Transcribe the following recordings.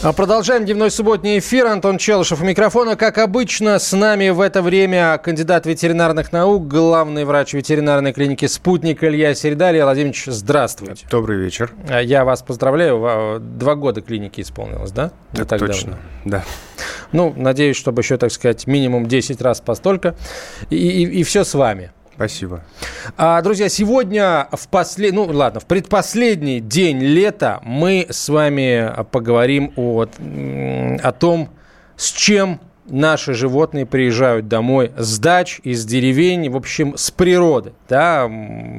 А Продолжаем дневной субботний эфир. Антон Челышев у микрофона. Как обычно, с нами в это время кандидат ветеринарных наук, главный врач ветеринарной клиники «Спутник» Илья Середа. Илья Владимирович, здравствуйте. Добрый вечер. А, Я вас поздравляю. Два года клиники исполнилось, да? Не Это так точно, давно. да. Ну, надеюсь, чтобы еще, так сказать, минимум 10 раз постолько. И, и, и все с вами. Спасибо. А, друзья, сегодня в послед... ну ладно, в предпоследний день лета мы с вами поговорим о, о том, с чем наши животные приезжают домой с дач, из деревень, в общем, с природы. Да?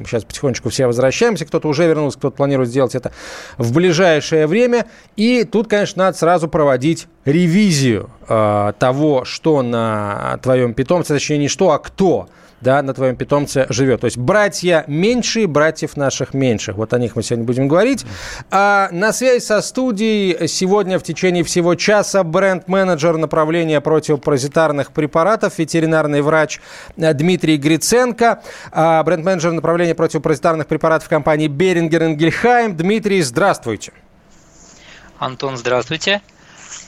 Сейчас потихонечку все возвращаемся, кто-то уже вернулся, кто-то планирует сделать это в ближайшее время. И тут, конечно, надо сразу проводить ревизию э, того, что на твоем питомце, точнее не что, а кто да, на твоем питомце живет. То есть братья меньшие, братьев наших меньших. Вот о них мы сегодня будем говорить. А на связи со студией сегодня в течение всего часа бренд-менеджер направления противопаразитарных препаратов, ветеринарный врач э, Дмитрий Гриценко, а бренд-менеджер направления противопаразитарных препаратов компании Берингер Ингельхайм. Дмитрий, здравствуйте. Антон, здравствуйте.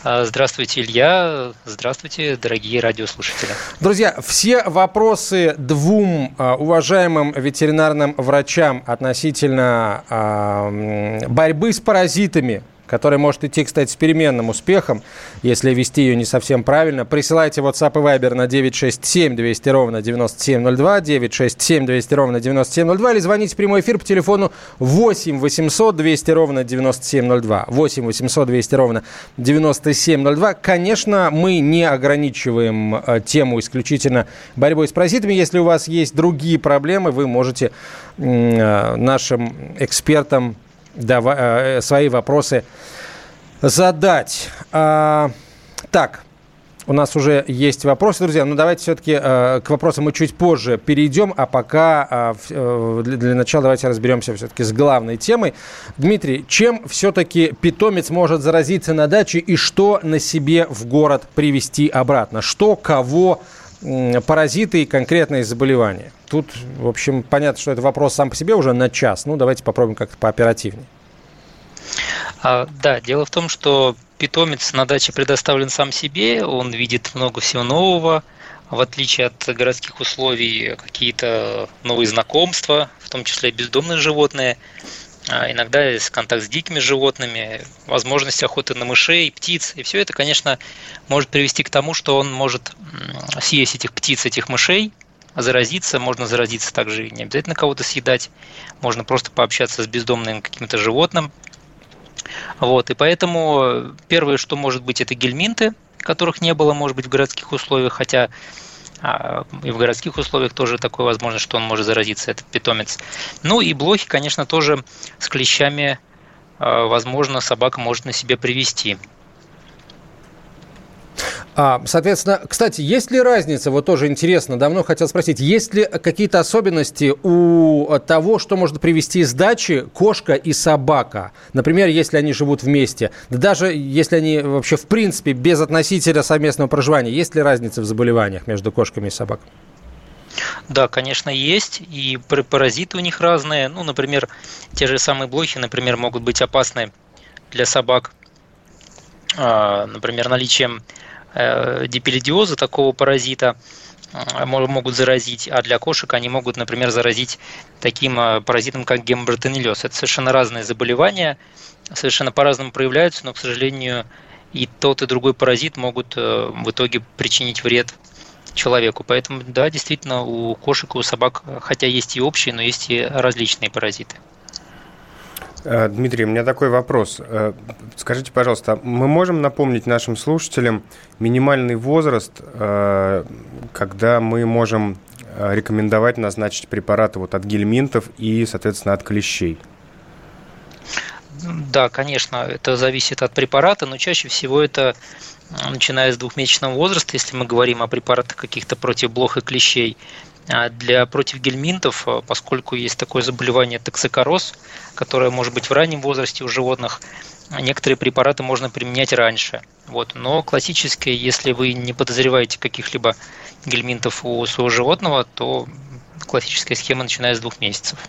А, Здравствуйте, Илья. Здравствуйте, дорогие радиослушатели. Друзья, все вопросы двум а, уважаемым ветеринарным врачам относительно а, борьбы с паразитами, которая может идти, кстати, с переменным успехом, если вести ее не совсем правильно, присылайте WhatsApp и Viber на 967 200 ровно 9702, 967 200 ровно 9702, или звоните в прямой эфир по телефону 8 800 200 ровно 9702, 8 800 200 ровно 9702. Конечно, мы не ограничиваем э, тему исключительно борьбой с паразитами. Если у вас есть другие проблемы, вы можете э, нашим экспертам дава- э, свои вопросы задать. А, так, у нас уже есть вопросы, друзья. Но давайте все-таки к вопросам мы чуть позже перейдем, а пока в- э, для, для начала давайте разберемся все-таки с главной темой. Дмитрий, чем все-таки питомец может заразиться на даче и что на себе в город привезти обратно? Что, кого, паразиты и конкретные заболевания? Тут, в общем, понятно, что это вопрос сам по себе уже на час. Ну, давайте попробуем как-то пооперативнее. А, Да, дело в том, что питомец на даче предоставлен сам себе, он видит много всего нового, в отличие от городских условий, какие-то новые знакомства, в том числе бездомные животные, иногда есть контакт с дикими животными, возможность охоты на мышей, птиц. И все это, конечно, может привести к тому, что он может съесть этих птиц, этих мышей, заразиться. Можно заразиться также не обязательно кого-то съедать. Можно просто пообщаться с бездомным каким-то животным. Вот, и поэтому первое, что может быть, это гельминты, которых не было, может быть, в городских условиях, хотя а, и в городских условиях тоже такое возможно, что он может заразиться, этот питомец. Ну и блохи, конечно, тоже с клещами, а, возможно, собака может на себе привести. А, соответственно, кстати, есть ли разница, вот тоже интересно, давно хотел спросить, есть ли какие-то особенности у того, что может привести с дачи кошка и собака? Например, если они живут вместе, да даже если они вообще в принципе без относителя совместного проживания, есть ли разница в заболеваниях между кошками и собаками? Да, конечно, есть, и пар- паразиты у них разные. Ну, например, те же самые блохи, например, могут быть опасны для собак, а, например, наличием дипелидиоза, такого паразита, мо- могут заразить, а для кошек они могут, например, заразить таким а, паразитом, как гемобротонеллез. Это совершенно разные заболевания, совершенно по-разному проявляются, но, к сожалению, и тот, и другой паразит могут э, в итоге причинить вред человеку. Поэтому, да, действительно, у кошек и у собак, хотя есть и общие, но есть и различные паразиты. Э, Дмитрий, у меня такой вопрос. Э, Скажите, пожалуйста, мы можем напомнить нашим слушателям минимальный возраст, э, когда мы можем рекомендовать назначить препараты вот от гельминтов и, соответственно, от клещей? да, конечно, это зависит от препарата, но чаще всего это начиная с двухмесячного возраста, если мы говорим о препаратах каких-то против блох и клещей. А для против гельминтов, поскольку есть такое заболевание токсикороз, которое может быть в раннем возрасте у животных, некоторые препараты можно применять раньше. Вот. Но классическое, если вы не подозреваете каких-либо гельминтов у своего животного, то классическая схема начиная с двух месяцев.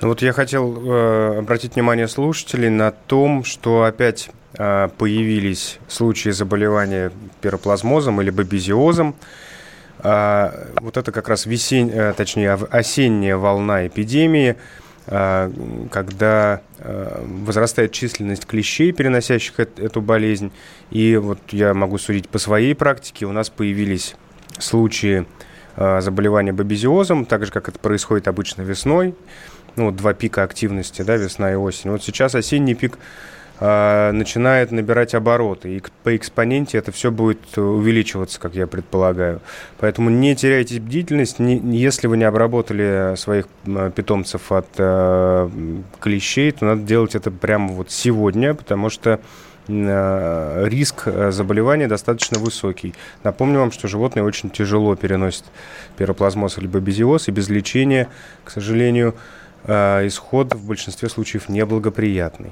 Ну вот я хотел э, обратить внимание слушателей на том, что опять э, появились случаи заболевания пироплазмозом или бабезиозом. Э, вот это как раз весень, э, точнее осенняя волна эпидемии, э, когда э, возрастает численность клещей, переносящих эту болезнь. И вот я могу судить по своей практике, у нас появились случаи э, заболевания бабезиозом, так же, как это происходит обычно весной ну, два пика активности, да, весна и осень. Вот сейчас осенний пик э, начинает набирать обороты, и по экспоненте это все будет увеличиваться, как я предполагаю. Поэтому не теряйте бдительность, не, если вы не обработали своих питомцев от э, клещей, то надо делать это прямо вот сегодня, потому что риск заболевания достаточно высокий. Напомню вам, что животные очень тяжело переносят пироплазмоз либо безиоз, и без лечения, к сожалению, Э, исход в большинстве случаев неблагоприятный.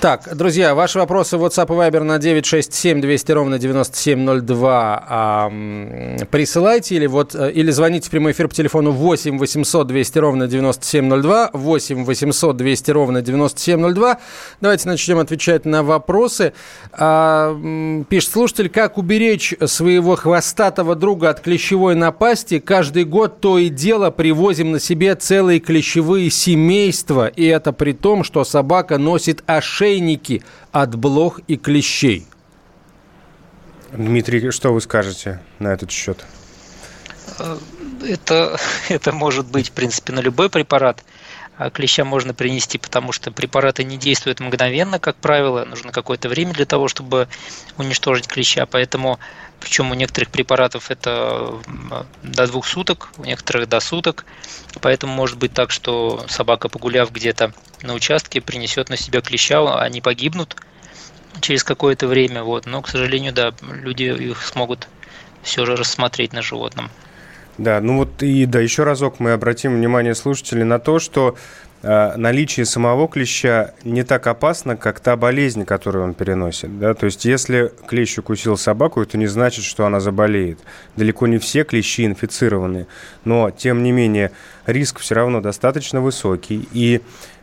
Так, друзья, ваши вопросы в WhatsApp и Viber на 967 200 ровно 9702 а, присылайте или, вот, э, или звоните в прямой эфир по телефону 8 800 200 ровно 9702 8 800 200 ровно 9702. Давайте начнем отвечать на вопросы. А, пишет слушатель, как уберечь своего хвостатого друга от клещевой напасти? Каждый год то и дело привозим на себе целые клещевые семейства, и это при том, что собака носит ошейники от блох и клещей. Дмитрий, что вы скажете на этот счет? Э, это, это может быть, в принципе, на любой препарат. А клеща можно принести, потому что препараты не действуют мгновенно, как правило, нужно какое-то время для того, чтобы уничтожить клеща, поэтому причем у некоторых препаратов это до двух суток, у некоторых до суток, поэтому может быть так, что собака, погуляв где-то на участке, принесет на себя клеща, они погибнут через какое-то время, вот, но, к сожалению, да, люди их смогут все же рассмотреть на животном. Да, ну вот и да, еще разок мы обратим внимание слушателей на то, что наличие самого клеща не так опасно, как та болезнь, которую он переносит. Да? То есть если клещ укусил собаку, это не значит, что она заболеет. Далеко не все клещи инфицированы, но тем не менее риск все равно достаточно высокий. И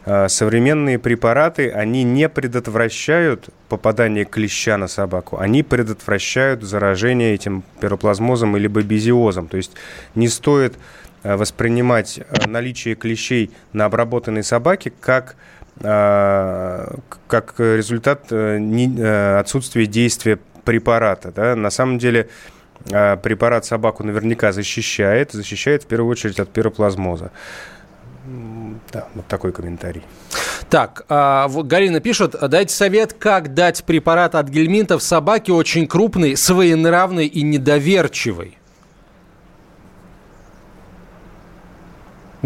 Э, современные препараты, они не предотвращают попадание клеща на собаку, они предотвращают заражение этим пироплазмозом или бабезиозом. То есть не стоит э, воспринимать э, наличие клещей на обработанной собаке как как результат отсутствия действия препарата. Да? На самом деле препарат собаку наверняка защищает, защищает в первую очередь от пироплазмоза. Да, вот такой комментарий. Так, а, Галина пишет, дайте совет, как дать препарат от гельминтов собаке очень крупной, своенравной и недоверчивой.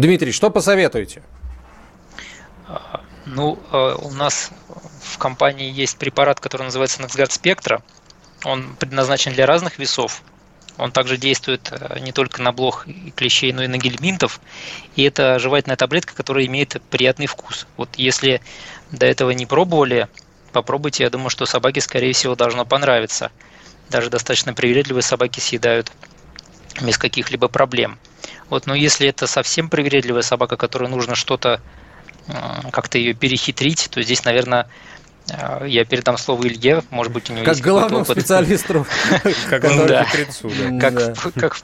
Дмитрий, что посоветуете? А, ну, а, у нас в компании есть препарат, который называется Nexgard Spectra. Он предназначен для разных весов. Он также действует э, не только на блох и клещей, но и на гельминтов. И это жевательная таблетка, которая имеет приятный вкус. Вот если до этого не пробовали, попробуйте. Я думаю, что собаке, скорее всего, должно понравиться. Даже достаточно привередливые собаки съедают без каких-либо проблем. Вот, но если это совсем привередливая собака, которой нужно что-то э, как-то ее перехитрить, то здесь, наверное, а, я передам слово Илье, может быть, у него как есть главному специалисту, как жрецу, Как в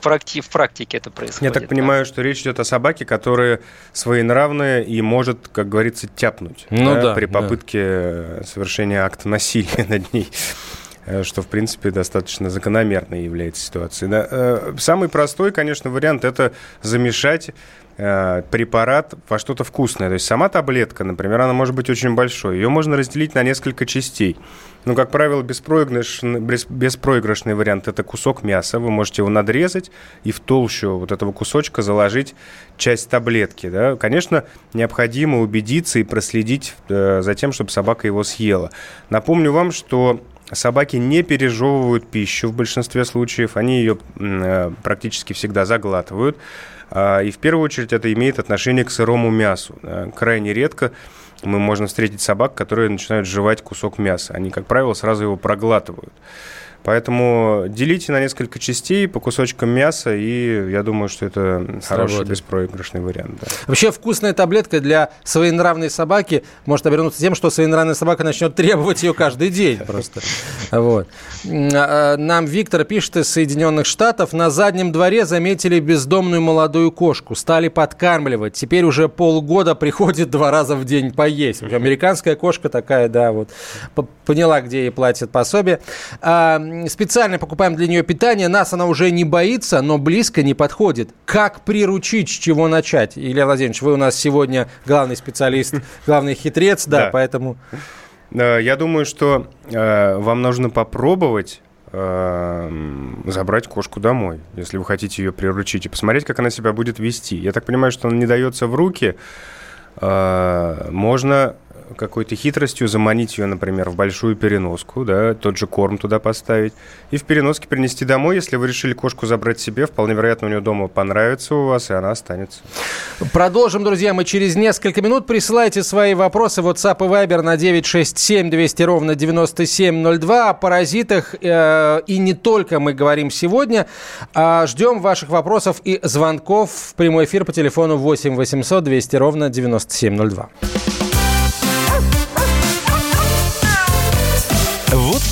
практике это происходит. Я так понимаю, что речь идет о собаке, которая своенравная и может, как говорится, тяпнуть ну при попытке совершения акта насилия над ней. э, что, в принципе, достаточно закономерной является ситуацией. Э, самый простой, конечно, вариант – это замешать э, препарат во что-то вкусное. То есть сама таблетка, например, она может быть очень большой. Ее можно разделить на несколько частей. Ну, как правило, беспроигрышный, беспроигрышный вариант – это кусок мяса. Вы можете его надрезать и в толщу вот этого кусочка заложить часть таблетки. Да? Конечно, необходимо убедиться и проследить э, за тем, чтобы собака его съела. Напомню вам, что Собаки не пережевывают пищу в большинстве случаев, они ее э, практически всегда заглатывают. А, и в первую очередь это имеет отношение к сырому мясу. Крайне редко мы можем встретить собак, которые начинают жевать кусок мяса. Они, как правило, сразу его проглатывают. Поэтому делите на несколько частей по кусочкам мяса, и я думаю, что это хороший беспроигрышный вариант. Да. Вообще вкусная таблетка для своенравной собаки может обернуться тем, что своенравная собака начнет требовать ее каждый день просто. Вот. А, а, нам Виктор пишет из Соединенных Штатов. На заднем дворе заметили бездомную молодую кошку. Стали подкармливать. Теперь уже полгода приходит два раза в день поесть. Американская кошка такая, да, вот. Поняла, где ей платят пособие. Специально покупаем для нее питание, нас она уже не боится, но близко не подходит. Как приручить, с чего начать? Илья Владимирович, вы у нас сегодня главный специалист, главный хитрец, да, поэтому... Э, я думаю, что э, вам нужно попробовать э, забрать кошку домой, если вы хотите ее приручить, и посмотреть, как она себя будет вести. Я так понимаю, что она не дается в руки. Э, можно какой-то хитростью заманить ее, например, в большую переноску, да, тот же корм туда поставить, и в переноске принести домой. Если вы решили кошку забрать себе, вполне вероятно, у нее дома понравится у вас, и она останется. Продолжим, друзья, мы через несколько минут. Присылайте свои вопросы в WhatsApp и Viber на 967 200 ровно 9702. О паразитах э, и не только мы говорим сегодня. А ждем ваших вопросов и звонков в прямой эфир по телефону 8 800 200 ровно 9702.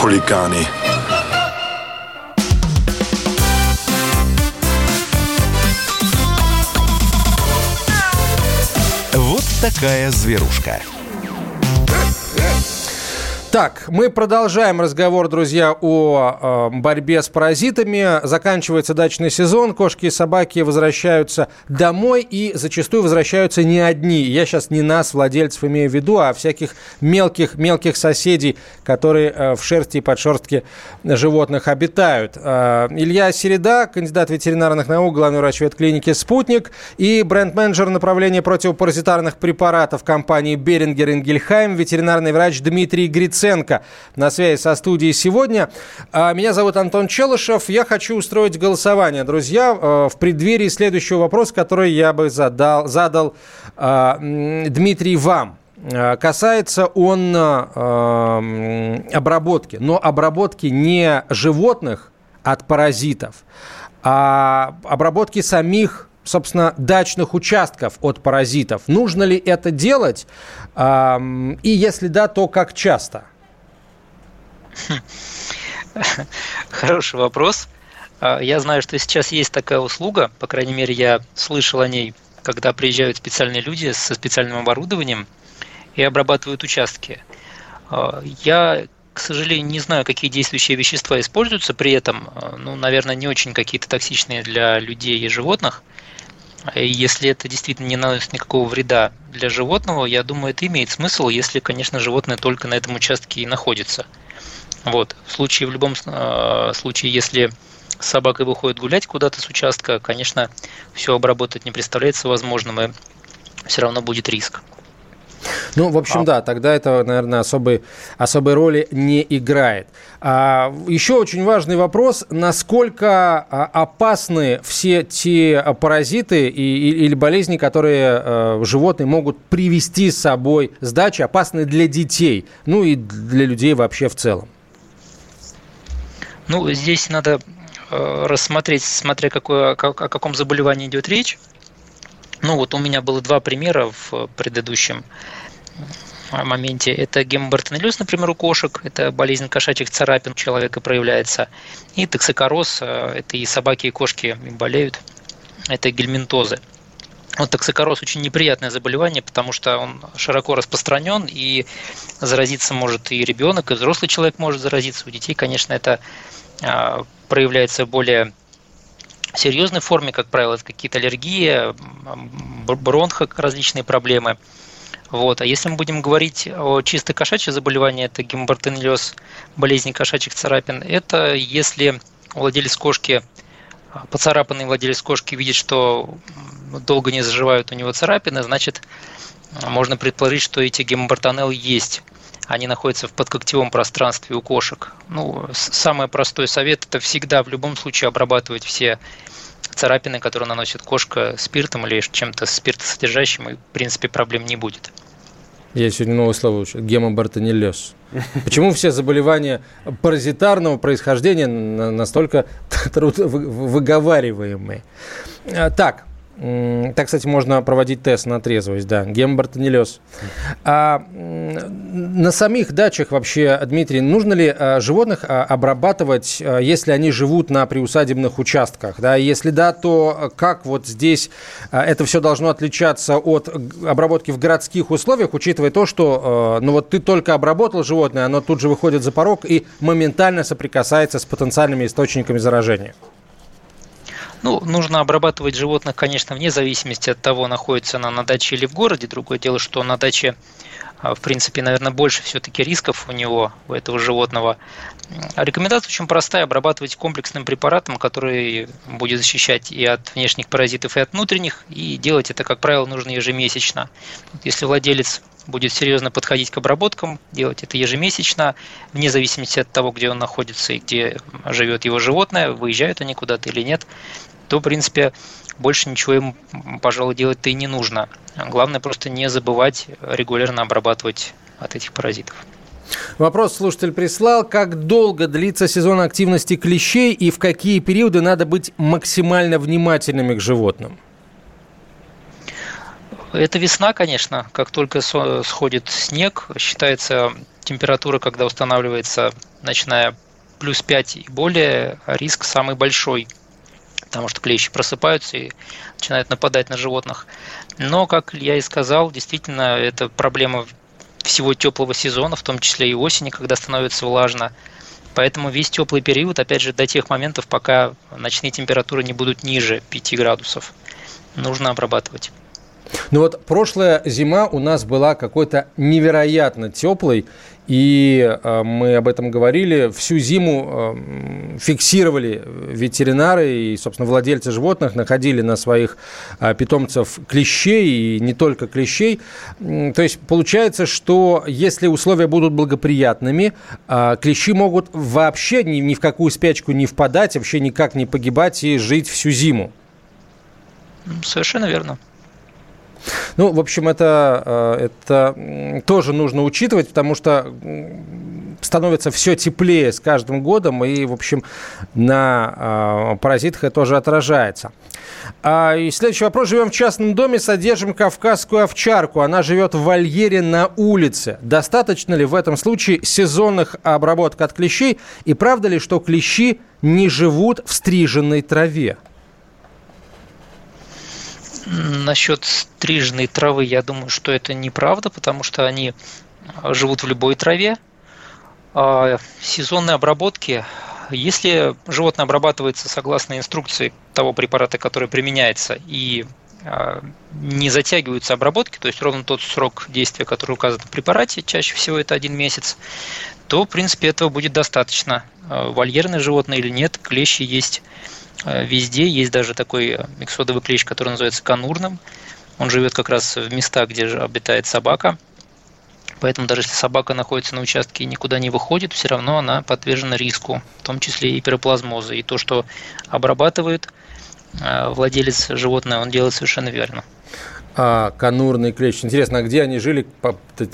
хулиганы. Вот такая зверушка. Так, мы продолжаем разговор, друзья, о э, борьбе с паразитами. Заканчивается дачный сезон, кошки и собаки возвращаются домой и зачастую возвращаются не одни. Я сейчас не нас, владельцев, имею в виду, а всяких мелких, мелких соседей, которые э, в шерсти и подшерстке животных обитают. Э, Илья Середа, кандидат ветеринарных наук, главный врач ветклиники «Спутник» и бренд-менеджер направления противопаразитарных препаратов компании «Берингер Ингельхайм», ветеринарный врач Дмитрий Гриц Луценко на связи со студией сегодня. А, меня зовут Антон Челышев. Я хочу устроить голосование, друзья, э, в преддверии следующего вопроса, который я бы задал, задал а, Дмитрий вам. А, касается он обработки, но обработки не животных от паразитов, а обработки самих собственно, дачных участков от паразитов. Нужно ли это делать? И если да, то как часто? Хороший вопрос. А, я знаю, что сейчас есть такая услуга, по крайней мере, я слышал о ней, когда приезжают специальные люди со специальным оборудованием и обрабатывают участки. А, я, к сожалению, не знаю, какие действующие вещества используются при этом. А, ну, наверное, не очень какие-то токсичные для людей и животных. Если это действительно не наносит никакого вреда для животного, я думаю, это имеет смысл, если, конечно, животное только на этом участке и находится. Вот. В случае, в любом э, случае, если собака выходит гулять куда-то с участка, конечно, все обработать не представляется возможным, и все равно будет риск. Ну, в общем, а... да, тогда это, наверное, особой, особой роли не играет. А, еще очень важный вопрос, насколько а, опасны все те паразиты и, или болезни, которые э, животные могут привести с собой с дачи, опасны для детей, ну и для людей вообще в целом. Ну, здесь надо э, рассмотреть, смотря какое, о каком заболевании идет речь. Ну, вот у меня было два примера в предыдущем моменте. Это гемобартонеллез, например, у кошек. Это болезнь кошачьих царапин у человека проявляется. И токсикороз. Э, это и собаки, и кошки болеют. Это гельминтозы. Вот токсикороз очень неприятное заболевание, потому что он широко распространен, и заразиться может и ребенок, и взрослый человек может заразиться. У детей, конечно, это проявляется в более серьезной форме, как правило, это какие-то аллергии, бронхо, различные проблемы. Вот. А если мы будем говорить о чисто кошачьих заболеваниях, это гемобартенлез, болезни кошачьих царапин, это если владелец кошки, поцарапанный владелец кошки видит, что долго не заживают у него царапины, значит, можно предположить, что эти гемобартонеллы есть они находятся в подкоктевом пространстве у кошек. Ну, самый простой совет – это всегда в любом случае обрабатывать все царапины, которые наносит кошка спиртом или чем-то спиртосодержащим, и, в принципе, проблем не будет. Я сегодня новое слово учу. Гемобартонеллез. Почему все заболевания паразитарного происхождения настолько выговариваемые? А, так, так, кстати, можно проводить тест на трезвость, да, гемобартонеллез. А на самих дачах вообще, Дмитрий, нужно ли а, животных а, обрабатывать, а, если они живут на приусадебных участках? Да? Если да, то как вот здесь это все должно отличаться от обработки в городских условиях, учитывая то, что ну вот ты только обработал животное, оно тут же выходит за порог и моментально соприкасается с потенциальными источниками заражения? Ну, нужно обрабатывать животных, конечно, вне зависимости от того, находится она на даче или в городе. Другое дело, что на даче, а, в принципе, наверное, больше все-таки рисков у него, у этого животного. А рекомендация очень простая – обрабатывать комплексным препаратом, который будет защищать и от внешних паразитов, и от внутренних, и делать это, как правило, нужно ежемесячно. Если владелец будет серьезно подходить к обработкам, делать это ежемесячно, вне зависимости от того, где он находится и где живет его животное, выезжают они куда-то или нет, то, в принципе, больше ничего им, пожалуй, делать-то и не нужно. Главное просто не забывать регулярно обрабатывать от этих паразитов. Вопрос слушатель прислал. Как долго длится сезон активности клещей и в какие периоды надо быть максимально внимательными к животным? Это весна, конечно. Как только сходит снег, считается температура, когда устанавливается, начиная плюс 5 и более, риск самый большой – потому что клещи просыпаются и начинают нападать на животных. Но, как я и сказал, действительно, это проблема всего теплого сезона, в том числе и осени, когда становится влажно. Поэтому весь теплый период, опять же, до тех моментов, пока ночные температуры не будут ниже 5 градусов, нужно обрабатывать. Ну вот прошлая зима у нас была какой-то невероятно теплой, и э, мы об этом говорили. Всю зиму э, фиксировали ветеринары и, собственно, владельцы животных, находили на своих э, питомцев клещей, и не только клещей. То есть получается, что если условия будут благоприятными, клещи могут вообще ни, ни в какую спячку не впадать, вообще никак не погибать и жить всю зиму. Совершенно верно. Ну, в общем, это, э, это тоже нужно учитывать, потому что становится все теплее с каждым годом, и, в общем, на э, паразитах это тоже отражается. А, и следующий вопрос. Живем в частном доме, содержим кавказскую овчарку. Она живет в вольере на улице. Достаточно ли в этом случае сезонных обработок от клещей? И правда ли, что клещи не живут в стриженной траве? Насчет стриженной травы, я думаю, что это неправда, потому что они а, живут в любой траве. А сезонные обработки, если животное обрабатывается согласно инструкции того препарата, который применяется, и а, не затягиваются обработки, то есть ровно тот срок действия, который указан в препарате, чаще всего это один месяц, то, в принципе, этого будет достаточно. Вольерное животное или нет, клещи есть везде. Есть даже такой миксодовый клещ, который называется конурным. Он живет как раз в местах, где обитает собака. Поэтому даже если собака находится на участке и никуда не выходит, все равно она подвержена риску, в том числе и пироплазмоза. И то, что обрабатывает э, владелец животного, он делает совершенно верно. А канурный клещ. Интересно, а где они жили,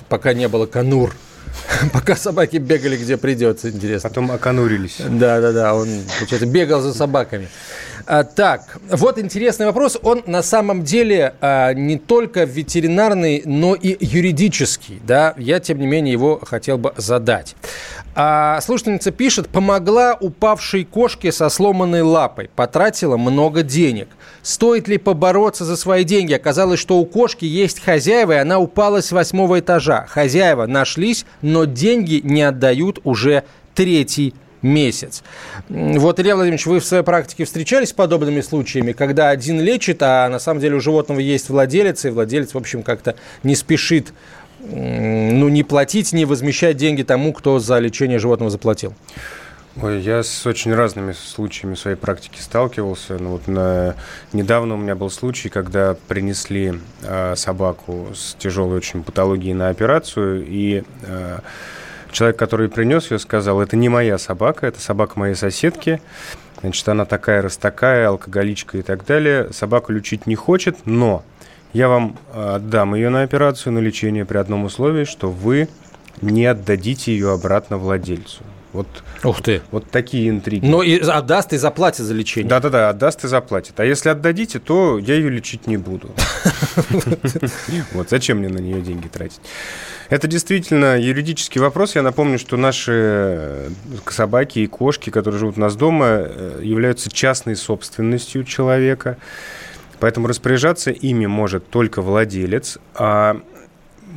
пока не было канур? Пока собаки бегали, где придется, интересно. Потом оконурились. Да, да, да, он, получается, бегал за собаками. А, так, вот интересный вопрос. Он на самом деле а, не только ветеринарный, но и юридический. Да? Я, тем не менее, его хотел бы задать. А, слушательница пишет, помогла упавшей кошке со сломанной лапой, потратила много денег. Стоит ли побороться за свои деньги? Оказалось, что у кошки есть хозяева, и она упала с восьмого этажа. Хозяева нашлись, но деньги не отдают уже третий месяц. Вот, Илья Владимирович, вы в своей практике встречались с подобными случаями, когда один лечит, а на самом деле у животного есть владелец, и владелец, в общем, как-то не спешит ну, не платить, не возмещать деньги тому, кто за лечение животного заплатил? Ой, я с очень разными случаями в своей практике сталкивался. Ну, вот на... Недавно у меня был случай, когда принесли э, собаку с тяжелой очень патологией на операцию, и э, человек, который принес ее, сказал, это не моя собака, это собака моей соседки. Значит, она такая раз такая, алкоголичка и так далее. Собаку лечить не хочет, но я вам э, отдам ее на операцию, на лечение при одном условии, что вы не отдадите ее обратно владельцу. Вот, Ух ты. Вот такие интриги. Но и отдаст и заплатит за лечение. Да-да-да, отдаст и заплатит. А если отдадите, то я ее лечить не буду. Вот зачем мне на нее деньги тратить? Это действительно юридический вопрос. Я напомню, что наши э, собаки и кошки, которые живут у нас дома, э, являются частной собственностью человека. Поэтому распоряжаться ими может только владелец, а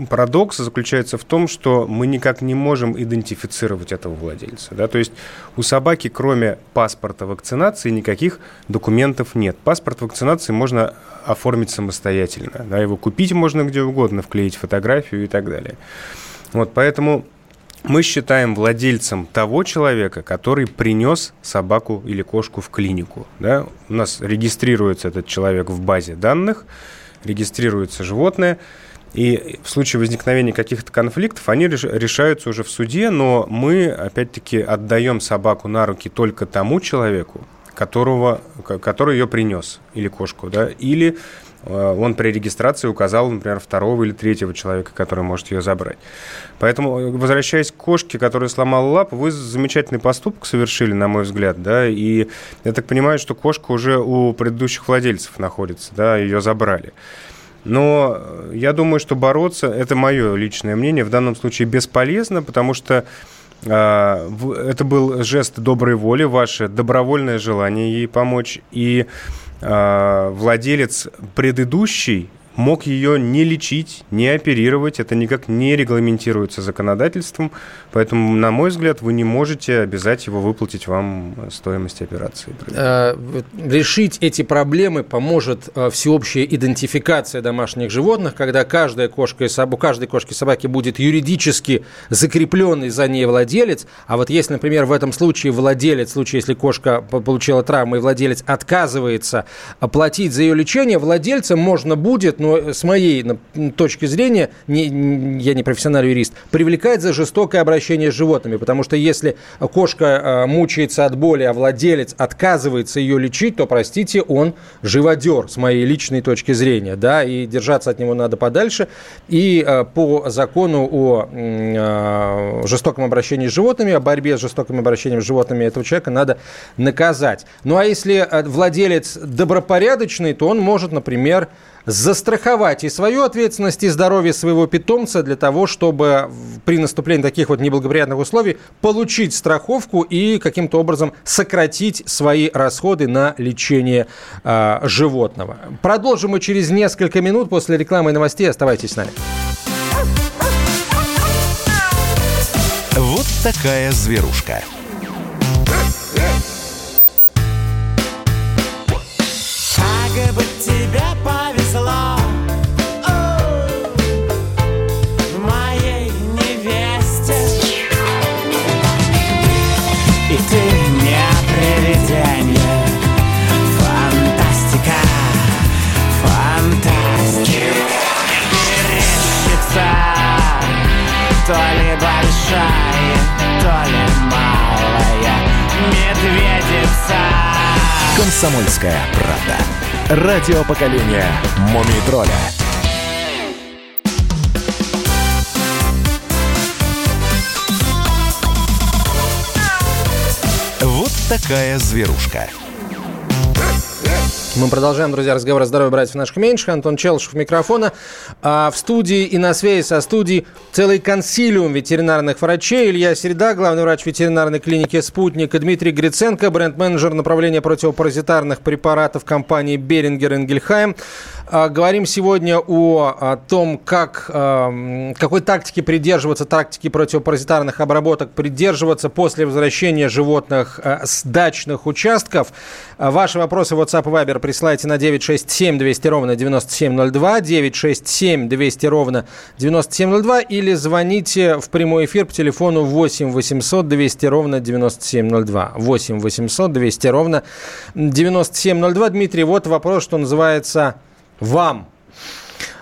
парадокс заключается в том, что мы никак не можем идентифицировать этого владельца. Да? То есть у собаки, кроме паспорта вакцинации, никаких документов нет. Паспорт вакцинации можно оформить самостоятельно. Да? Его купить можно где угодно, вклеить фотографию и так далее. Вот, поэтому мы считаем владельцем того человека, который принес собаку или кошку в клинику. Да? У нас регистрируется этот человек в базе данных, регистрируется животное, и в случае возникновения каких-то конфликтов они решаются уже в суде, но мы, опять-таки, отдаем собаку на руки только тому человеку, которого, который ее принес, или кошку, да, или он при регистрации указал, например, второго или третьего человека, который может ее забрать. Поэтому, э, возвращаясь к кошке, которая сломала лапу, вы замечательный поступок совершили, на мой взгляд, да, и я так понимаю, что кошка уже у предыдущих владельцев находится, да, ее забрали. Но э, я думаю, что бороться, это мое личное мнение, в данном случае бесполезно, потому что это был жест доброй воли, ваше добровольное желание ей помочь. И э, владелец предыдущий мог ее не лечить, не оперировать. Это никак не регламентируется законодательством. Поэтому, на мой взгляд, вы не можете обязать его выплатить вам стоимость операции. Э, решить эти проблемы поможет э, всеобщая идентификация домашних животных, когда каждая кошка и собака, у каждой кошки и собаки будет юридически закрепленный за ней владелец. А вот если, например, в этом случае владелец, в случае, если кошка получила травму, и владелец отказывается оплатить за ее лечение, владельцам можно будет, но с моей точки зрения, не, я не профессиональный юрист, привлекает за жестокое обращение с животными. Потому что если кошка э, мучается от боли, а владелец отказывается ее лечить, то, простите, он живодер, с моей личной точки зрения. Да, и держаться от него надо подальше. И э, по закону о э, жестоком обращении с животными, о борьбе с жестоким обращением с животными этого человека надо наказать. Ну а если владелец добропорядочный, то он может, например, застраховать и свою ответственность, и здоровье своего питомца для того, чтобы при наступлении таких вот неблагоприятных условий получить страховку и каким-то образом сократить свои расходы на лечение э, животного. Продолжим мы через несколько минут после рекламы и новостей. Оставайтесь с нами. Вот такая зверушка. Медведица. Комсомольская правда. Радио поколения Мумий тролля. Вот такая зверушка. Мы продолжаем, друзья, разговор о здоровье братьев наших меньших. Антон Челышев микрофона. А в студии и на связи со студией целый консилиум ветеринарных врачей. Илья Середа, главный врач ветеринарной клиники «Спутник», и Дмитрий Гриценко, бренд-менеджер направления противопаразитарных препаратов компании «Берингер Энгельхайм». А, Говорим сегодня о, том, как, эм, какой тактики придерживаться, тактики противопаразитарных обработок придерживаться после возвращения животных э, с дачных участков. А, Ваши вопросы в WhatsApp и Viber присылайте на 967 200 ровно 9702, 967 200 ровно 9702 или звоните в прямой эфир по телефону 8 800 200 ровно 9702. 8 800 200 ровно 9702. Дмитрий, вот вопрос, что называется вам.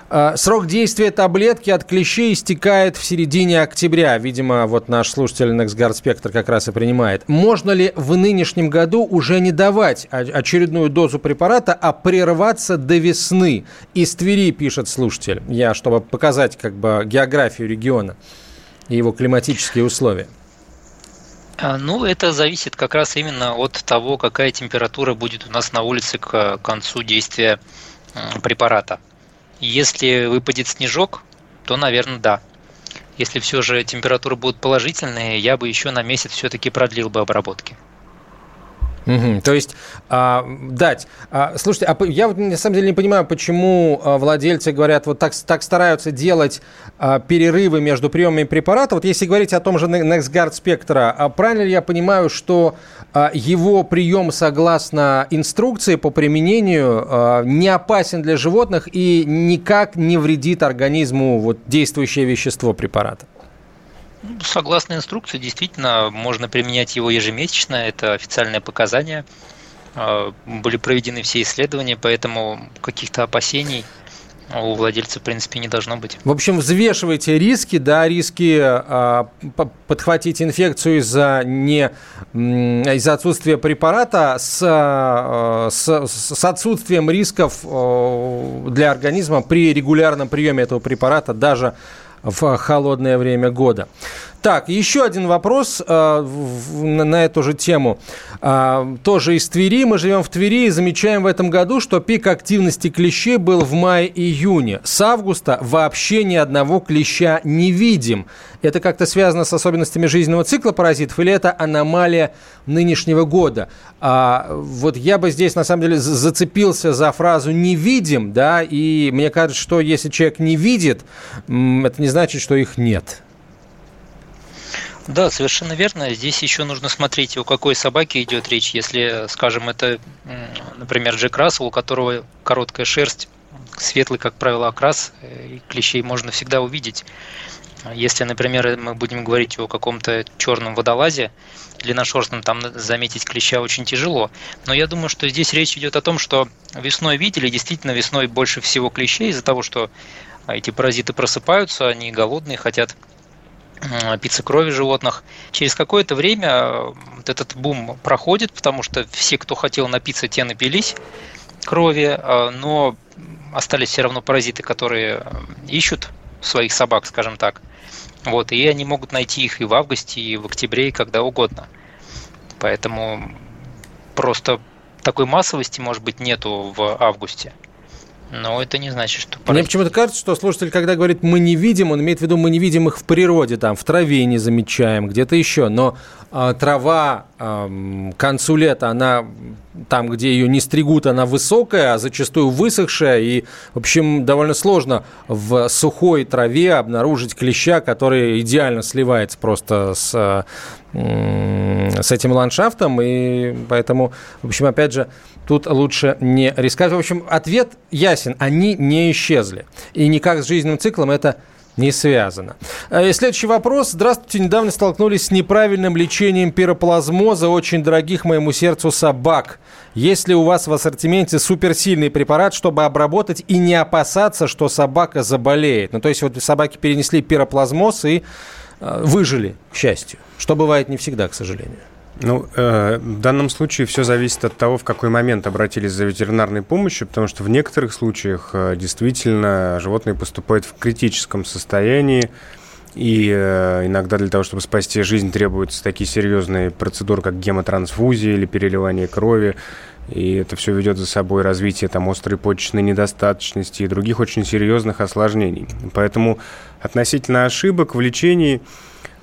А, Срок действия таблетки от клещей истекает в середине октября. Видимо, вот наш слушатель Nextguard Spectre как раз и принимает. Можно ли в нынешнем году уже не давать очередную дозу препарата, а прерваться до весны? Из Твери пишет слушатель. Я, чтобы показать как бы географию региона и его климатические условия. А, Ну, это зависит как раз именно от того, какая температура будет у нас на улице к концу действия м, препарата. Если выпадет снежок, то, наверное, да. Если все же температуры будут положительные, я бы еще на месяц все-таки продлил бы обработки. Мгм. То есть а, дать. А, слушайте, а я вот на самом деле не понимаю, почему а, владельцы говорят, вот так, так стараются делать а, перерывы между приемами препарата. Вот если говорить о том же NextGuard Spectra, а правильно ли я понимаю, что его прием согласно инструкции по применению а, не опасен для животных и никак не вредит организму вот, действующее вещество препарата? Согласно инструкции, действительно, можно применять его ежемесячно, это официальное показание. А, Были проведены все исследования, поэтому каких-то опасений у владельца, в принципе, не должно быть. В общем, взвешивайте риски, да, риски п- подхватить инфекцию из-за не из-за отсутствия препарата с, а, с, с отсутствием рисков о, для организма при регулярном приеме этого препарата даже в холодное время года. Так, еще один вопрос э, в- на, на эту же тему. А, тоже из Твери. Мы живем в Твери и замечаем в этом году, что пик активности клещей был в мае-июне. С августа вообще ни одного клеща не видим. Это как-то связано с особенностями жизненного цикла паразитов или это аномалия нынешнего года? А, вот я бы здесь на самом деле за- зацепился за фразу «не видим», да, и мне кажется, что если человек не видит, это не значит, что их нет. Да, совершенно верно. Здесь еще нужно смотреть, о какой собаке идет речь. Если, скажем, это, например, Джек Рассел, у которого короткая шерсть, светлый, как правило, окрас, э, и клещей можно всегда увидеть. А Если, например, мы будем говорить о каком-то черном водолазе, длинношерстном, там заметить клеща очень тяжело. Но я думаю, что здесь речь идет о том, что весной видели, действительно весной больше всего клещей из-за того, что эти паразиты просыпаются, они голодные, хотят питься крови животных. Через какое-то время вот этот бум проходит, потому что все, кто хотел напиться, те напились крови, э, но остались все равно паразиты, которые ищут своих собак, скажем так. Вот, и они могут найти их и в августе, и в октябре, и когда угодно. Поэтому просто такой массовости, может быть, нету в августе. Но это не значит, что Мне почему-то кажется, что слушатель, когда говорит «мы не видим», он имеет в виду «мы не видим их в природе», там, в траве не замечаем, где-то еще. Но а, трава к концу лета, она там, где ее не стригут, она высокая, а зачастую высохшая. И, в общем, довольно сложно в сухой траве обнаружить клеща, который идеально сливается просто с, с этим ландшафтом. И поэтому, в общем, опять же, тут лучше не рисковать. В общем, ответ ясен. Они не исчезли. И никак с жизненным циклом это не связано. Э, и следующий вопрос. Здравствуйте. Недавно столкнулись с неправильным лечением пироплазмоза очень дорогих моему сердцу собак. Есть ли у вас в ассортименте суперсильный препарат, чтобы обработать и не опасаться, что собака заболеет? Ну, то есть вот собаки перенесли пироплазмоз и э, выжили, к счастью. Что бывает не всегда, к сожалению. Ну, э, в данном случае все зависит от того, в какой момент обратились за ветеринарной помощью, потому что в некоторых случаях э, действительно животные поступают в критическом состоянии, и э, иногда для того, чтобы спасти жизнь, требуются такие серьезные процедуры, как гемотрансфузия или переливание крови. И это все ведет за собой развитие там, острой почечной недостаточности и других очень серьезных осложнений. Поэтому относительно ошибок в лечении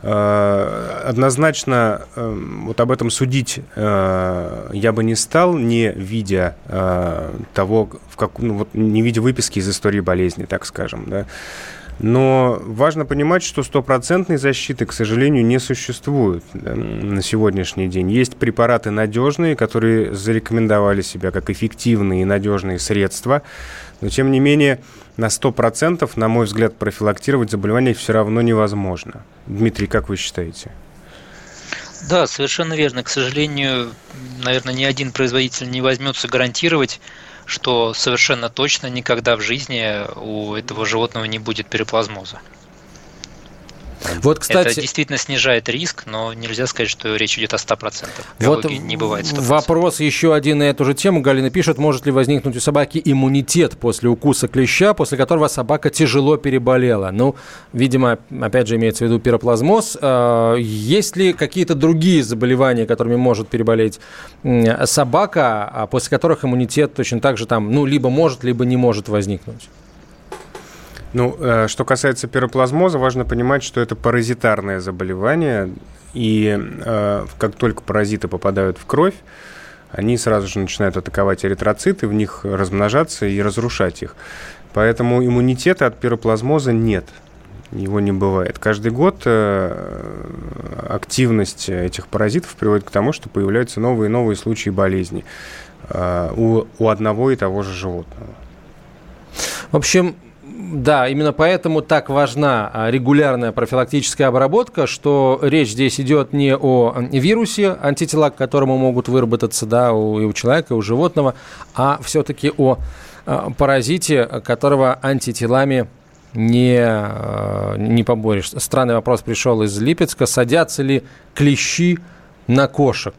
однозначно э, вот об этом судить э, я бы не стал, не видя э, того, в как, ну, вот, не видя выписки из истории болезни, так скажем. Да. Но важно понимать, что стопроцентной защиты, к сожалению, не существует на сегодняшний день. Есть препараты надежные, которые зарекомендовали себя как эффективные и надежные средства, но тем не менее на 100%, на мой взгляд, профилактировать заболевание все равно невозможно. Дмитрий, как вы считаете? Да, совершенно верно. К сожалению, наверное, ни один производитель не возьмется гарантировать что совершенно точно никогда в жизни у этого животного не будет переплазмоза. Вот, кстати, это действительно снижает риск, но нельзя сказать, что речь идет о 100%. Вот не бывает 100%. Вопрос еще один на эту же тему. Галина пишет, может ли возникнуть у собаки иммунитет после укуса клеща, после которого собака тяжело переболела? Ну, видимо, опять же имеется в виду пироплазмоз. А, есть ли какие-то другие заболевания, которыми может переболеть собака, а после которых иммунитет точно так же там, ну, либо может, либо не может возникнуть? Ну, э, что касается пироплазмоза, важно понимать, что это паразитарное заболевание, и э, как только паразиты попадают в кровь, они сразу же начинают атаковать эритроциты, в них размножаться и разрушать их. Поэтому иммунитета от пироплазмоза нет. Его не бывает. Каждый год э, активность этих паразитов приводит к тому, что появляются новые и новые случаи болезни у, у одного и того же животного. В общем, да, именно поэтому так важна а, регулярная профилактическая обработка, что речь здесь идет не о вирусе, антитела к которому могут выработаться да, у, и у человека, и у животного, а все-таки о а, паразите, которого антителами не, а, не поборешь. Странный вопрос пришел из Липецка. Садятся ли клещи на кошек?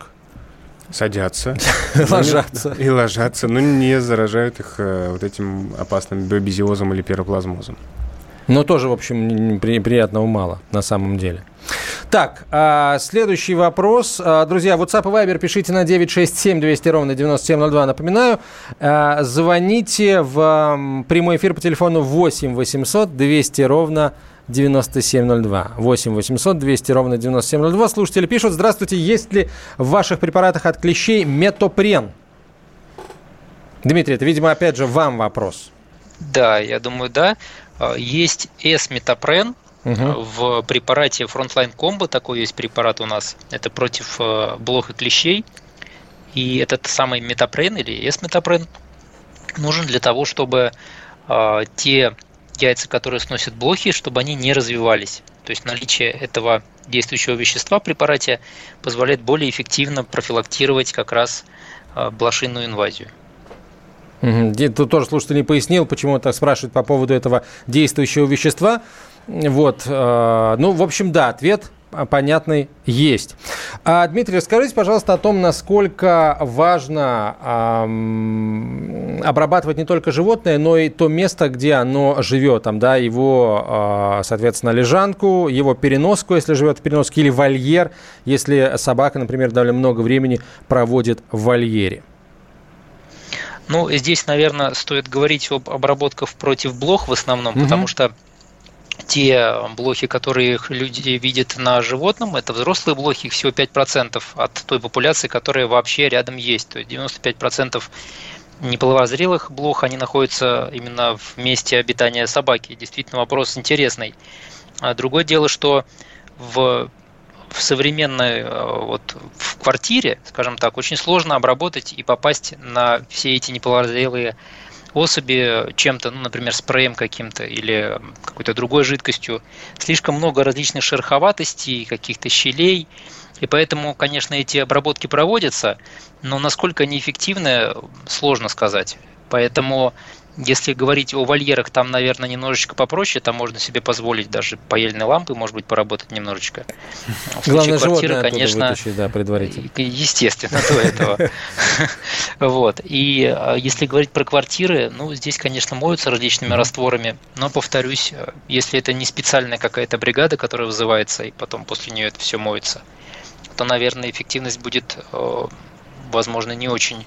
Садятся. Ложатся. И ложатся, но не заражают их э, вот этим опасным бобезиозом или пироплазмозом. Но тоже, в общем, приятного мало на самом деле. Так, а, следующий вопрос. А, друзья, WhatsApp и Viber пишите на 967 200 ровно 9702. Напоминаю, а, звоните в прямой эфир по телефону 8 800 200 ровно 9702. 8 800 200 ровно 9702. Слушатели пишут, здравствуйте, есть ли в ваших препаратах от клещей метопрен? Дмитрий, это, видимо, опять же вам вопрос. Да, я думаю, да. А, есть S-метопрен, Угу. В препарате Frontline Combo такой есть препарат у нас. Это против э, блох и клещей. И этот самый метапрен или S-метапрен нужен для того, чтобы те яйца, которые сносят блохи, чтобы они не развивались. То есть наличие этого действующего вещества в препарате позволяет более эффективно профилактировать как раз э, блошиную инвазию. Тут тоже слушатель не пояснил, почему так спрашивает по поводу этого действующего вещества. Вот, э, ну, в общем, да, ответ понятный есть. А, Дмитрий, расскажите, пожалуйста, о том, насколько важно эм, обрабатывать не только животное, но и то место, где оно живет, там, да, его, э, соответственно, лежанку, его переноску, если живет в переноске, или вольер, если собака, например, довольно много времени проводит в вольере. Ну, здесь, наверное, стоит говорить об обработках против блох в основном, угу. потому что те блохи, которые люди видят на животном, это взрослые блохи, их всего 5% от той популяции, которая вообще рядом есть. То есть 95% неполовозрелых блох, они находятся именно в месте обитания собаки. Действительно, вопрос интересный. А другое дело, что в в современной вот в квартире, скажем так, очень сложно обработать и попасть на все эти неполовозрелые особи чем-то, ну, например, спреем каким-то или какой-то другой жидкостью. Слишком много различных шероховатостей, каких-то щелей. И поэтому, конечно, эти обработки проводятся, но насколько они эффективны, сложно сказать. Поэтому если говорить о вольерах, там, наверное, немножечко попроще, там можно себе позволить даже паяльной лампы, может быть, поработать немножечко. В Главное, квартиры, конечно, вытащить, да, предварительно. Естественно, до этого. Вот. И а, если говорить про квартиры, ну, здесь, конечно, моются различными растворами, но, повторюсь, если это не специальная какая-то бригада, которая вызывается, и потом после нее это все моется, то, наверное, эффективность будет, э, возможно, не очень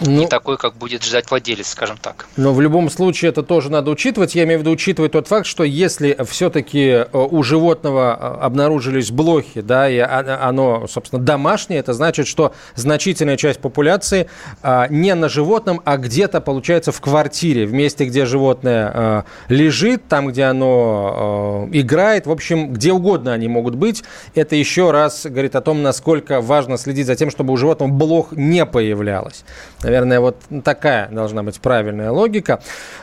ну, не такой, как будет ждать владелец, скажем так. Но в любом случае это тоже надо учитывать. Я имею в виду учитывать тот факт, что если все-таки э, у животного э, обнаружились блохи, да, и оно, собственно, домашнее, это значит, что значительная часть популяции а, не на животном, а где-то, получается, в квартире, в месте, где животное а, лежит, там, где оно а, играет, в общем, где угодно они могут быть. Это еще раз говорит о том, насколько важно следить за тем, чтобы у животного блох не появлялось. Наверное, вот такая должна быть правильная логика.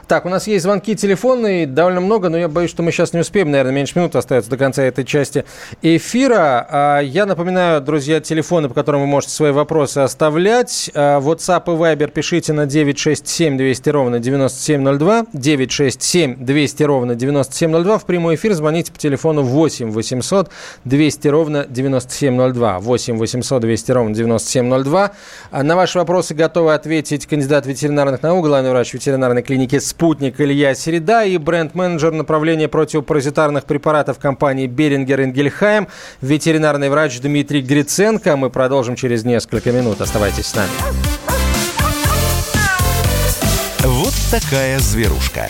Так, у нас есть звонки телефонные, довольно много, но я боюсь, что мы сейчас не успеем. Наверное, меньше минуты остается до конца этой части эфира. А, я напоминаю, друзья, телефоны, по которым вы можете свои вопросы оставлять. А, WhatsApp и Viber пишите на 967 200 ровно 9702. 967 200 ровно 9702. В прямой эфир звоните по телефону 8 800 200 ровно 9702. 8 800 200 ровно 9702. А, на ваши вопросы готовы ответить кандидат ветеринарных наук, главный врач ветеринарной клиники «Спутник» Илья Середа и бренд-менеджер направления противопаразитарных препаратов компании «Берингер Ингельхайм», ветеринарный врач Дмитрий Гриценко. Мы продолжим через несколько минут. Оставайтесь с нами. Вот такая зверушка.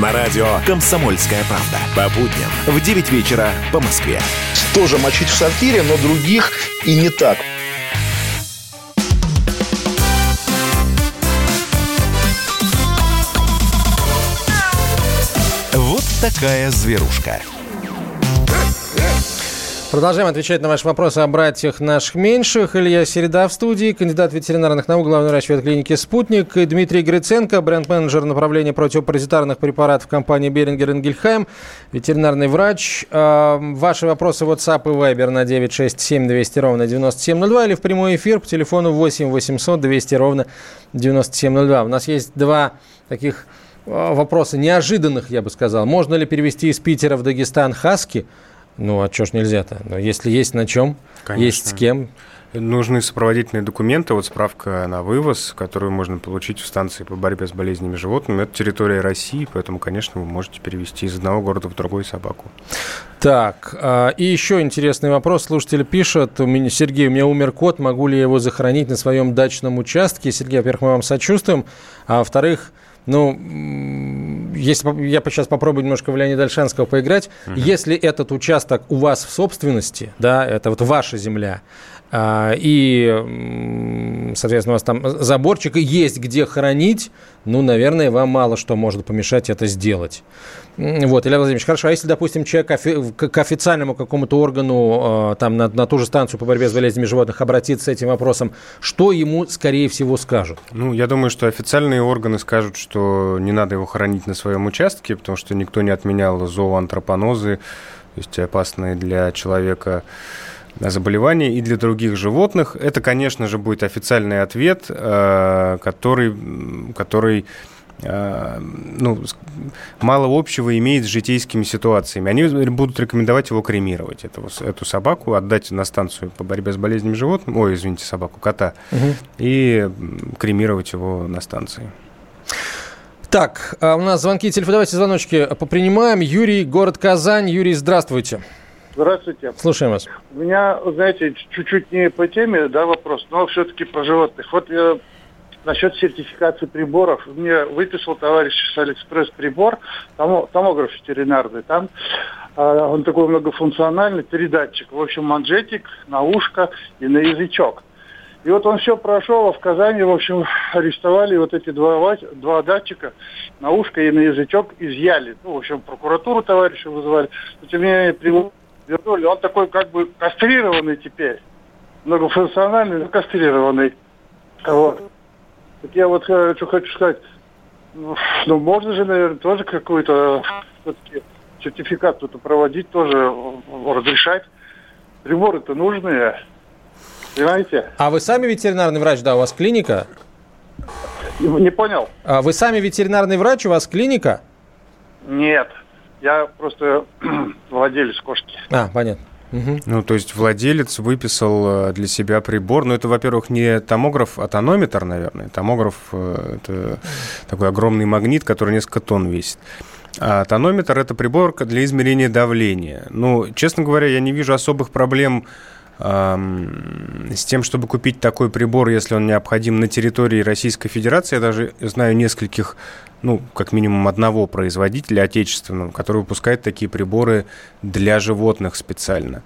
На радио «Комсомольская правда». По будням в 9 вечера по Москве. Тоже мочить в сортире, но других и не так. Вот такая зверушка. Продолжаем отвечать на ваши вопросы о братьях наших меньших. Илья Середа в студии, кандидат ветеринарных наук, главный врач ветклиники «Спутник». И Дмитрий Гриценко, бренд-менеджер направления противопаразитарных препаратов компании «Берингер Энгельхайм», ветеринарный врач. А, ваши вопросы WhatsApp и Viber на 967 200 ровно 9702 или в прямой эфир по телефону 8 800 200 ровно 9702. У нас есть два таких а, вопроса неожиданных, я бы сказал. Можно ли перевести из Питера в Дагестан хаски – ну, а что ж нельзя-то? Но если есть на чем, Конечно. есть с кем. Нужны сопроводительные документы, вот справка на вывоз, которую можно получить в станции по борьбе с болезнями животными. Это территория России, поэтому, конечно, вы можете перевести из одного города в другой собаку. Так, а, и еще интересный вопрос. Слушатель пишет, у меня, Сергей, у меня умер кот, могу ли я его захоронить на своем дачном участке? Сергей, во-первых, мы вам сочувствуем, а во-вторых, ну, если я сейчас попробую немножко в Леонида Альшанского поиграть, угу. если этот участок у вас в собственности, да, это вот ваша земля, и, соответственно, у вас там заборчик, есть где хранить, ну, наверное, вам мало что может помешать это сделать. Вот, Илья Владимирович, хорошо, а если, допустим, человек к официальному какому-то органу, а, там, на, на ту же станцию по борьбе с болезнями животных обратиться с этим вопросом, что ему, скорее всего, скажут? Ну, я думаю, что официальные органы скажут, что не надо его хоронить на своем участке, потому что никто не отменял зооантропонозы, то есть опасные для человека заболевания и для других животных. Это, конечно же, будет официальный ответ, э, который, который э, ну, мало общего имеет с житейскими ситуациями. Они будут рекомендовать его кремировать, эту, эту собаку, отдать на станцию по борьбе с болезнями животных, ой, извините, собаку, кота, угу. и кремировать его на станции. Так, а у нас звонки, телефон, давайте звоночки попринимаем. Юрий, город Казань. Юрий, здравствуйте. Здравствуйте. Слушаем вас. У меня, знаете, чуть-чуть не по теме, да, вопрос, но все-таки про животных. Вот я насчет сертификации приборов. Мне выписал товарищ с Алиэкспресс прибор, томо, томограф ветеринарный. Там а, он такой многофункциональный, передатчик. В общем, манжетик, на ушко и на язычок. И вот он все прошел, а в Казани, в общем, арестовали вот эти два, два датчика на ушко и на язычок изъяли. Ну, в общем, прокуратуру товарища вызывали. Но, тем не менее, вернули. Он такой как бы кастрированный теперь. Многофункциональный, но кастрированный. Вот. Так я вот э, что хочу сказать. Ну, ну, можно же, наверное, тоже какой-то все-таки сертификат тут проводить, тоже э, разрешать. Приборы-то нужные. Понимаете? А вы сами ветеринарный врач, да, у вас клиника? Не, не понял. А вы сами ветеринарный врач, у вас клиника? Нет, я просто владелец кошки. А, понятно. Угу. Ну, то есть владелец выписал э, для себя прибор. Ну, это, во-первых, не томограф, а тонометр, наверное. Томограф э, – это такой огромный магнит, который несколько тонн весит. А тонометр – это прибор для измерения давления. Ну, честно говоря, я не вижу особых проблем с тем, чтобы купить такой прибор, если он необходим на территории Российской Федерации. Я даже знаю нескольких ну, как минимум одного производителя отечественного, который выпускает такие приборы для животных специально.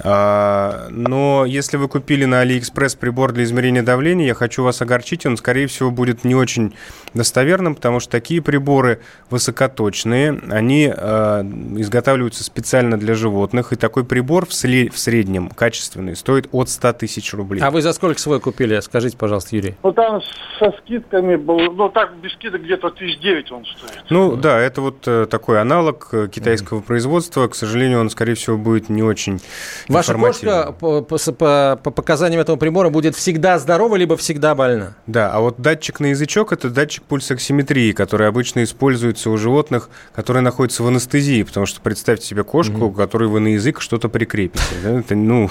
А, но если вы купили на Алиэкспресс прибор для измерения давления, я хочу вас огорчить, он, скорее всего, будет не очень достоверным, потому что такие приборы высокоточные, они э, изготавливаются специально для животных, и такой прибор в, среднем качественный стоит от 100 тысяч рублей. А вы за сколько свой купили? Скажите, пожалуйста, Юрий. Ну, там со скидками был, ну, так, без скидок где-то тысяч девять он стоит. Ну, да, это вот э, такой аналог э, китайского mm. производства. К сожалению, он, скорее всего, будет не очень Ваша кошка по, по, по, по показаниям этого прибора будет всегда здорова, либо всегда больна? Да, а вот датчик на язычок – это датчик пульсоксиметрии, который обычно используется у животных, которые находятся в анестезии, потому что представьте себе кошку, mm-hmm. которой вы на язык что-то прикрепите. Да? Это, ну,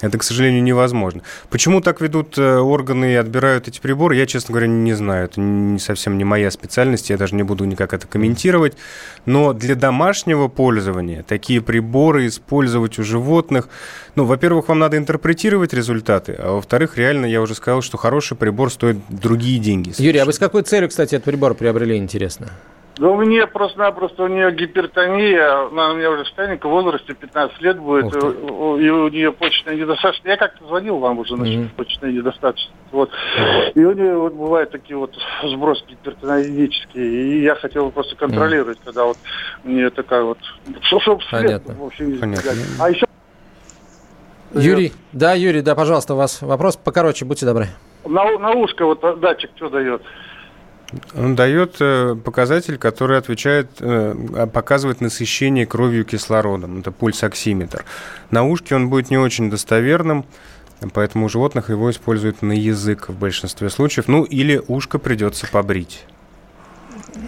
это, к сожалению, невозможно. Почему так ведут э, органы и отбирают эти приборы, я, честно говоря, не знаю. Это не совсем не моя специальность, я даже не буду никак это комментировать. Но для домашнего пользования такие приборы использовать у животных, ну, во-первых, вам надо интерпретировать результаты, а во-вторых, реально, я уже сказал, что хороший прибор стоит другие деньги. Совершенно. Юрий, а вы с какой целью, кстати, этот прибор приобрели, интересно? Да у меня просто-напросто у нее гипертония, она у меня уже старенькая, в возрасте 15 лет будет, и у нее почечная недостаточность. Я как-то звонил вам уже насчет mm-hmm. почечной недостаточности. Вот. И у нее вот бывают такие вот сбросы гипертонические, и я хотел просто контролировать, mm-hmm. когда вот мне такая вот... Чтобы Понятно. в общем, Понятно. А еще Юрий, да, Юрий, да, пожалуйста, у вас вопрос покороче, будьте добры. На, на ушко вот датчик что дает? Он дает э, показатель, который отвечает, э, показывает насыщение кровью кислородом. Это пульсоксиметр. На ушке он будет не очень достоверным, поэтому у животных его используют на язык в большинстве случаев. Ну, или ушко придется побрить.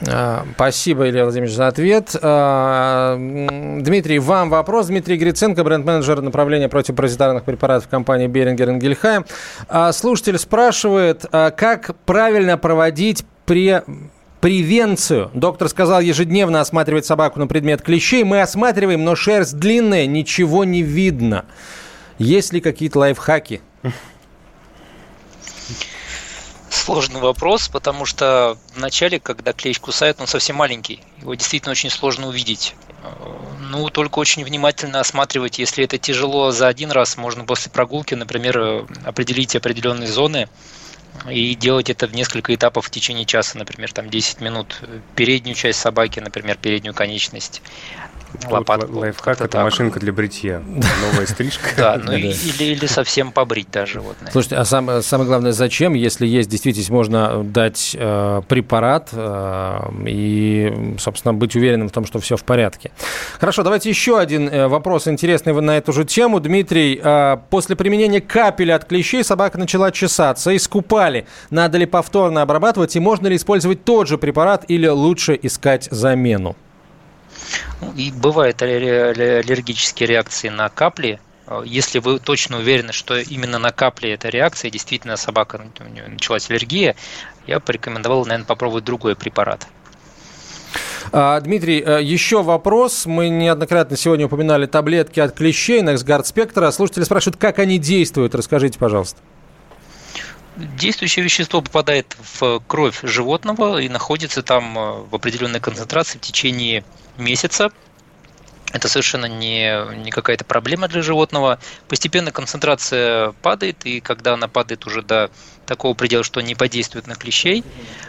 А, спасибо, Илья Владимирович, за ответ. А, Дмитрий, вам вопрос. Дмитрий Гриценко, бренд-менеджер направления противопаразитарных препаратов компании Берингер Ингельхайм. А, слушатель спрашивает, как правильно проводить пре превенцию. Доктор сказал ежедневно осматривать собаку на предмет клещей. Мы осматриваем, но шерсть длинная, ничего не видно. Есть ли какие-то лайфхаки? Сложный вопрос, потому что вначале, когда клещ кусает, он совсем маленький. Его действительно очень сложно увидеть. Ну, только очень внимательно осматривать. Если это тяжело за один раз, можно после прогулки, например, определить определенные зоны, и делать это в несколько этапов в течение часа, например, там 10 минут. Переднюю часть собаки, например, переднюю конечность, лопатку. Лайфхак – это машинка для бритья. Новая стрижка. Да, ну или, или совсем побрить даже. Вот, Слушайте, а самое, самое главное, зачем, если есть действительно можно дать э, препарат э, и, собственно, быть уверенным в том, что все в порядке. Хорошо, давайте еще один э, вопрос интересный на эту же тему. Дмитрий, после применения капеля от клещей собака начала чесаться, искупали. Надо ли повторно обрабатывать и можно ли использовать тот же препарат или лучше искать замену? И бывают аллергические реакции на капли. Если вы точно уверены, что именно на капли эта реакция, действительно собака у нее началась аллергия, я порекомендовал, наверное, попробовать другой препарат. А, Дмитрий, э, еще вопрос. Мы неоднократно сегодня упоминали таблетки от клещей, Nexgard Spectra. Слушатели спрашивают, как они действуют. Расскажите, пожалуйста. Действующее вещество попадает в кровь животного и находится там э, в определенной концентрации в течение месяца. Это совершенно не, не какая-то проблема для животного. Постепенно концентрация падает, и когда она падает уже до такого предела, что не подействует на клещей,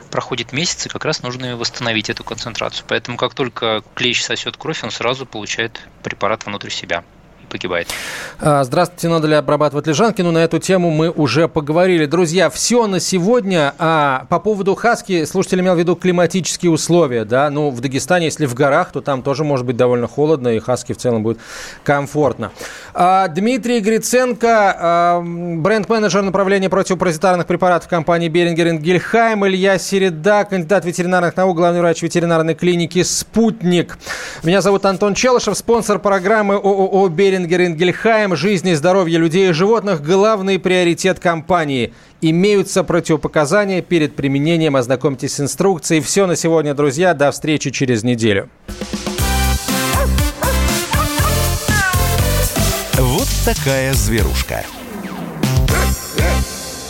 проходит месяц, и как раз нужно восстановить эту концентрацию. Поэтому как только клещ сосет кровь, он сразу получает препарат внутрь себя погибает. А, здравствуйте, надо ли обрабатывать лежанки? Ну, на эту тему мы уже поговорили. Друзья, все на сегодня. А по поводу хаски, слушатель имел в виду климатические условия, да? Ну, в Дагестане, если в горах, то там тоже может быть довольно холодно, и хаски в целом будет комфортно. А, Дмитрий Гриценко, а, бренд-менеджер направления противопаразитарных препаратов компании Берингер Гельхайм, Илья Середа, кандидат ветеринарных наук, главный врач ветеринарной клиники «Спутник». Меня зовут Антон Челышев, спонсор программы ООО «Беринг Берингер Ингельхайм. Жизнь и здоровье людей и животных – главный приоритет компании. Имеются противопоказания перед применением. Ознакомьтесь с инструкцией. Все на сегодня, друзья. До встречи через неделю. Вот такая зверушка.